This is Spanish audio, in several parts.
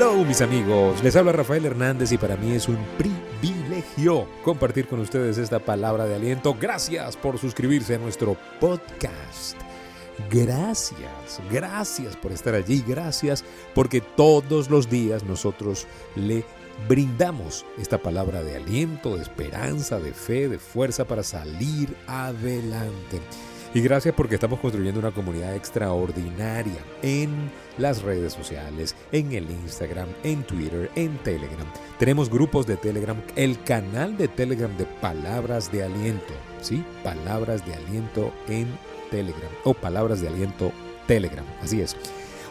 Hello mis amigos, les habla Rafael Hernández y para mí es un privilegio compartir con ustedes esta palabra de aliento. Gracias por suscribirse a nuestro podcast. Gracias, gracias por estar allí, gracias porque todos los días nosotros le brindamos esta palabra de aliento, de esperanza, de fe, de fuerza para salir adelante. Y gracias porque estamos construyendo una comunidad extraordinaria en las redes sociales, en el Instagram, en Twitter, en Telegram. Tenemos grupos de Telegram, el canal de Telegram de Palabras de Aliento, ¿sí? Palabras de Aliento en Telegram o Palabras de Aliento Telegram, así es.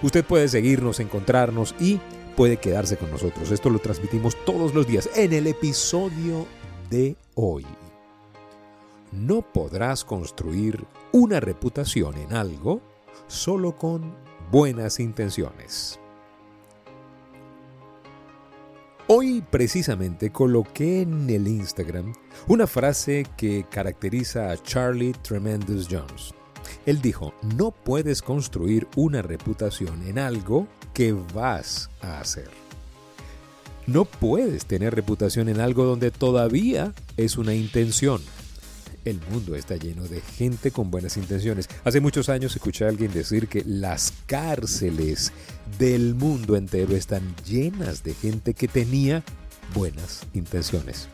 Usted puede seguirnos, encontrarnos y puede quedarse con nosotros. Esto lo transmitimos todos los días en el episodio de hoy. No podrás construir una reputación en algo solo con buenas intenciones. Hoy precisamente coloqué en el Instagram una frase que caracteriza a Charlie Tremendous Jones. Él dijo, no puedes construir una reputación en algo que vas a hacer. No puedes tener reputación en algo donde todavía es una intención. El mundo está lleno de gente con buenas intenciones. Hace muchos años escuché a alguien decir que las cárceles del mundo entero están llenas de gente que tenía buenas intenciones.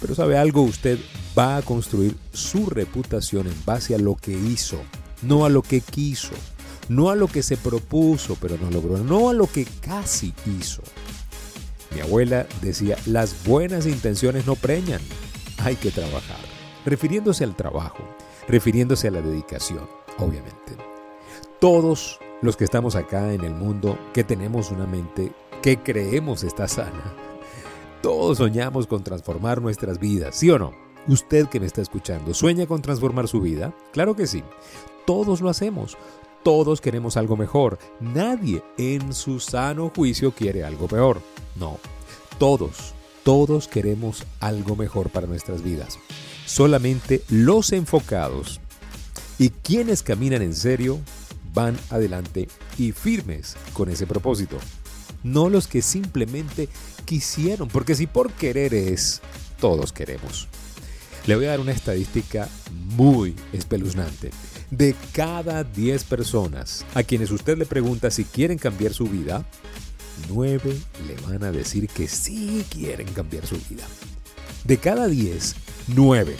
Pero sabe algo, usted va a construir su reputación en base a lo que hizo, no a lo que quiso, no a lo que se propuso pero no logró, no a lo que casi hizo. Mi abuela decía, las buenas intenciones no preñan, hay que trabajar refiriéndose al trabajo, refiriéndose a la dedicación, obviamente. Todos los que estamos acá en el mundo, que tenemos una mente que creemos está sana, todos soñamos con transformar nuestras vidas, ¿sí o no? Usted que me está escuchando, ¿sueña con transformar su vida? Claro que sí. Todos lo hacemos. Todos queremos algo mejor. Nadie en su sano juicio quiere algo peor. No. Todos, todos queremos algo mejor para nuestras vidas. Solamente los enfocados y quienes caminan en serio van adelante y firmes con ese propósito. No los que simplemente quisieron, porque si por querer es, todos queremos. Le voy a dar una estadística muy espeluznante. De cada 10 personas a quienes usted le pregunta si quieren cambiar su vida, 9 le van a decir que sí quieren cambiar su vida. De cada 10, 9.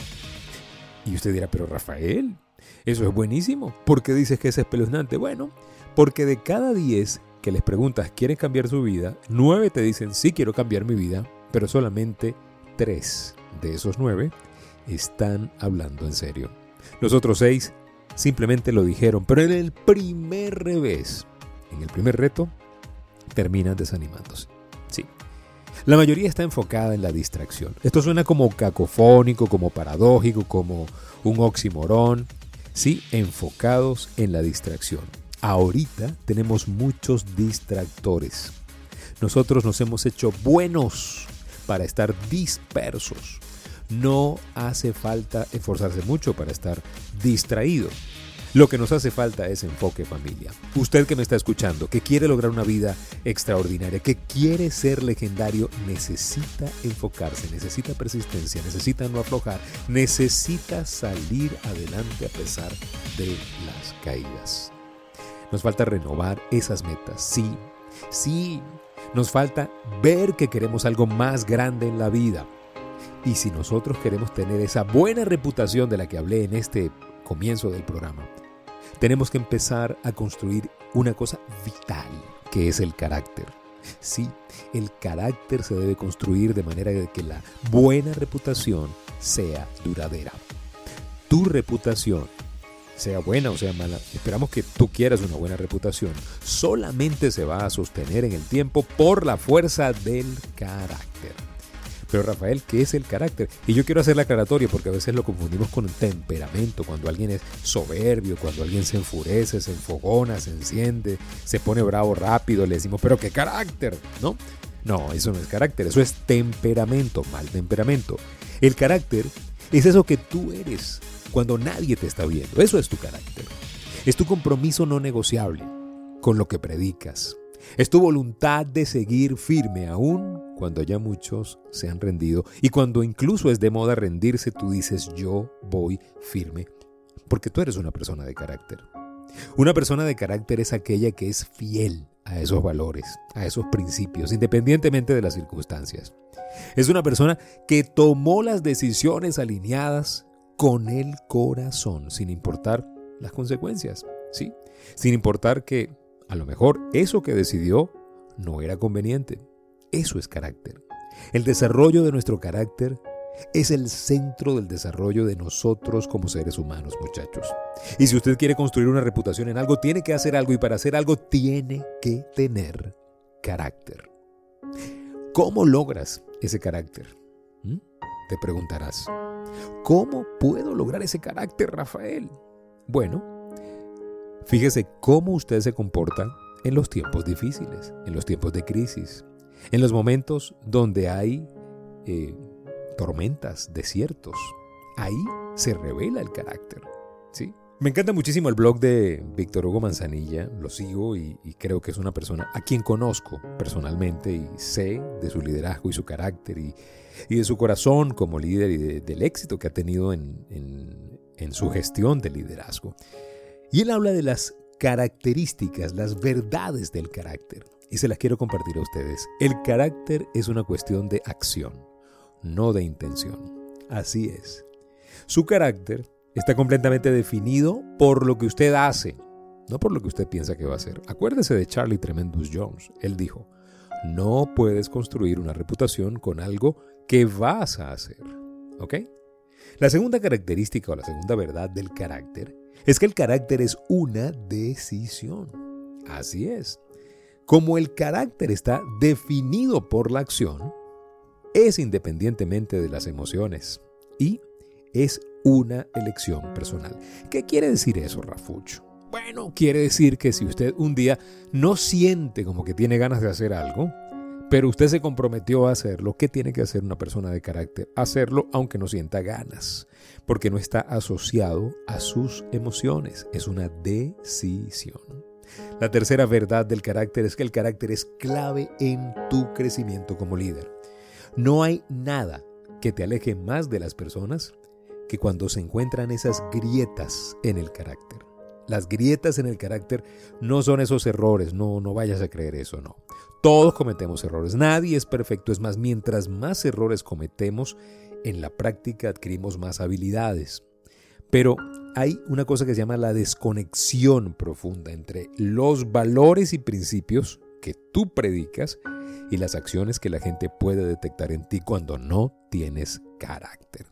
Y usted dirá, pero Rafael, eso es buenísimo. ¿Por qué dices que es espeluznante? Bueno, porque de cada 10 que les preguntas, ¿quieren cambiar su vida? 9 te dicen, sí quiero cambiar mi vida, pero solamente 3 de esos 9 están hablando en serio. Los otros 6 simplemente lo dijeron, pero en el primer revés, en el primer reto, terminan desanimándose. La mayoría está enfocada en la distracción. Esto suena como cacofónico, como paradójico, como un oximorón. Sí, enfocados en la distracción. Ahorita tenemos muchos distractores. Nosotros nos hemos hecho buenos para estar dispersos. No hace falta esforzarse mucho para estar distraído. Lo que nos hace falta es enfoque familia. Usted que me está escuchando, que quiere lograr una vida extraordinaria, que quiere ser legendario, necesita enfocarse, necesita persistencia, necesita no aflojar, necesita salir adelante a pesar de las caídas. Nos falta renovar esas metas, sí, sí. Nos falta ver que queremos algo más grande en la vida. Y si nosotros queremos tener esa buena reputación de la que hablé en este comienzo del programa, tenemos que empezar a construir una cosa vital, que es el carácter. Sí, el carácter se debe construir de manera que la buena reputación sea duradera. Tu reputación, sea buena o sea mala, esperamos que tú quieras una buena reputación, solamente se va a sostener en el tiempo por la fuerza del carácter. Pero Rafael, ¿qué es el carácter? Y yo quiero hacer la aclaratoria porque a veces lo confundimos con temperamento, cuando alguien es soberbio, cuando alguien se enfurece, se enfogona, se enciende, se pone bravo rápido, le decimos, pero qué carácter, ¿no? No, eso no es carácter, eso es temperamento, mal temperamento. El carácter es eso que tú eres cuando nadie te está viendo, eso es tu carácter. Es tu compromiso no negociable con lo que predicas, Es tu voluntad de seguir firme aún cuando ya muchos se han rendido. Y cuando incluso es de moda rendirse, tú dices yo voy firme. Porque tú eres una persona de carácter. Una persona de carácter es aquella que es fiel a esos valores, a esos principios, independientemente de las circunstancias. Es una persona que tomó las decisiones alineadas con el corazón, sin importar las consecuencias, ¿sí? Sin importar que a lo mejor eso que decidió no era conveniente. Eso es carácter. El desarrollo de nuestro carácter es el centro del desarrollo de nosotros como seres humanos, muchachos. Y si usted quiere construir una reputación en algo, tiene que hacer algo y para hacer algo tiene que tener carácter. ¿Cómo logras ese carácter? ¿Mm? Te preguntarás. ¿Cómo puedo lograr ese carácter, Rafael? Bueno, fíjese cómo usted se comporta en los tiempos difíciles, en los tiempos de crisis, en los momentos donde hay eh, tormentas, desiertos. Ahí se revela el carácter. ¿sí? Me encanta muchísimo el blog de Víctor Hugo Manzanilla, lo sigo y, creo que es una persona a quien conozco personalmente y sé de su liderazgo y su carácter y, de su corazón como líder y del éxito que ha tenido en, en su gestión de liderazgo. Y él habla de las características, las verdades del carácter. Y se las quiero compartir a ustedes. El carácter es una cuestión de acción no de intención. Así es. Su carácter está completamente definido por lo que usted hace, no por lo que usted piensa que va a hacer. Acuérdese de Charlie Tremendous Jones. Él dijo, no puedes construir una reputación con algo que vas a hacer. ¿Ok? La segunda característica o la segunda verdad del carácter es que el carácter es una decisión. Así es. Como el carácter está definido por la acción, es independientemente de las emociones y es una elección personal. ¿Qué quiere decir eso, Rafucho? Bueno, quiere decir que si usted un día no siente como que tiene ganas de hacer algo, pero usted se comprometió a hacerlo, ¿qué tiene que hacer una persona de carácter? Hacerlo aunque no sienta ganas, porque no está asociado a sus emociones, es una decisión. La tercera verdad del carácter es que el carácter es clave en tu crecimiento como líder. No hay nada que te aleje más de las personas que cuando se encuentran esas grietas en el carácter. Las grietas en el carácter no son esos errores, no, no vayas a creer eso, no. Todos cometemos errores, nadie es perfecto, es más, mientras más errores cometemos, en la práctica adquirimos más habilidades. Pero hay una cosa que se llama la desconexión profunda entre los valores y principios que tú predicas y las acciones que la gente puede detectar en ti cuando no tienes carácter.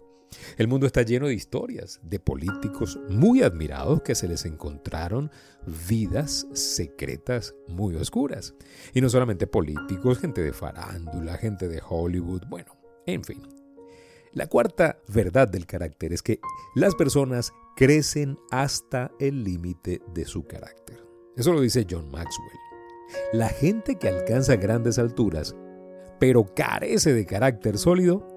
El mundo está lleno de historias de políticos muy admirados que se les encontraron vidas secretas muy oscuras. Y no solamente políticos, gente de farándula, gente de Hollywood, bueno, en fin. La cuarta verdad del carácter es que las personas crecen hasta el límite de su carácter. Eso lo dice John Maxwell. La gente que alcanza grandes alturas, pero carece de carácter sólido,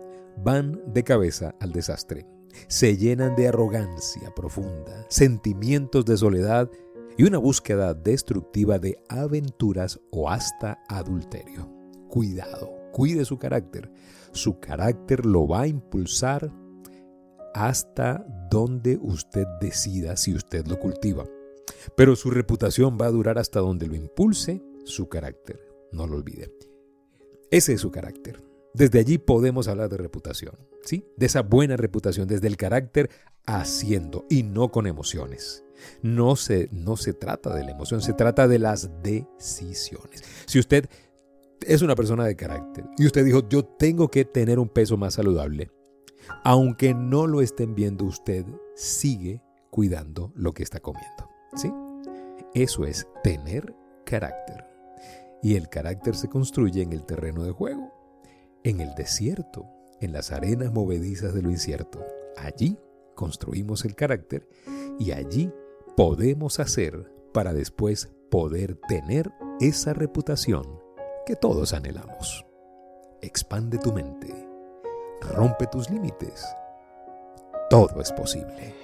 van de cabeza al desastre. Se llenan de arrogancia profunda, sentimientos de soledad y una búsqueda destructiva de aventuras o hasta adulterio. Cuidado, cuide su carácter. Su carácter lo va a impulsar hasta donde usted decida si usted lo cultiva. Pero su reputación va a durar hasta donde lo impulse su carácter. No lo olvide. Ese es su carácter. Desde allí podemos hablar de reputación, ¿sí? De esa buena reputación, desde el carácter haciendo y no con emociones. No se, no se trata de la emoción, se trata de las decisiones. Si usted es una persona de carácter y usted dijo, yo tengo que tener un peso más saludable, aunque no lo estén viendo, usted sigue cuidando lo que está comiendo. ¿Sí? Eso es tener carácter. Y el carácter se construye en el terreno de juego, en el desierto, en las arenas movedizas de lo incierto. Allí construimos el carácter y allí podemos hacer para después poder tener esa reputación que todos anhelamos. Expande tu mente, rompe tus límites. Todo es posible.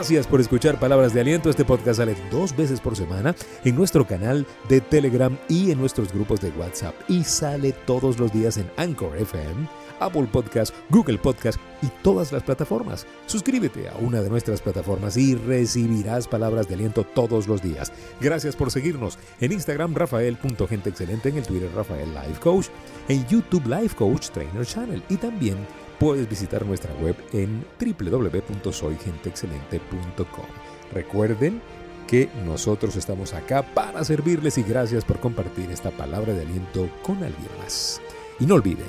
Gracias por escuchar Palabras de Aliento. Este podcast sale dos veces por semana en nuestro canal de Telegram y en nuestros grupos de WhatsApp. Y sale todos los días en Anchor FM, Apple Podcast, Google Podcast y todas las plataformas. Suscríbete a una de nuestras plataformas y recibirás palabras de aliento todos los días. Gracias por seguirnos en Instagram rafael.genteexcelente, en el Twitter Rafael Life Coach, en YouTube Life Coach Trainer Channel y también puedes visitar nuestra web en www.soygenteexcelente.com. Recuerden que nosotros estamos acá para servirles y gracias por compartir esta palabra de aliento con alguien más. Y no olviden,